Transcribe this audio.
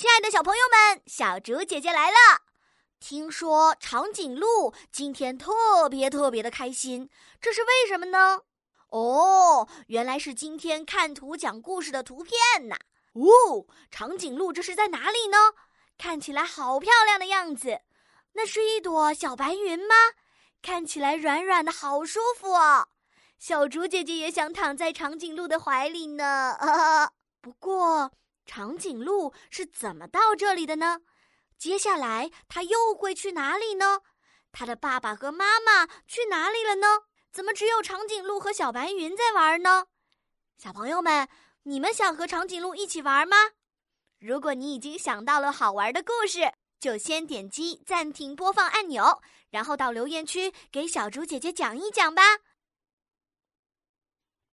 亲爱的小朋友们，小竹姐姐来了。听说长颈鹿今天特别特别的开心，这是为什么呢？哦，原来是今天看图讲故事的图片呐。哦，长颈鹿这是在哪里呢？看起来好漂亮的样子。那是一朵小白云吗？看起来软软的，好舒服哦。小竹姐姐也想躺在长颈鹿的怀里呢。不过，长颈鹿是怎么到这里的呢？接下来它又会去哪里呢？它的爸爸和妈妈去哪里了呢？怎么只有长颈鹿和小白云在玩呢？小朋友们，你们想和长颈鹿一起玩吗？如果你已经想到了好玩的故事，就先点击暂停播放按钮，然后到留言区给小猪姐姐讲一讲吧。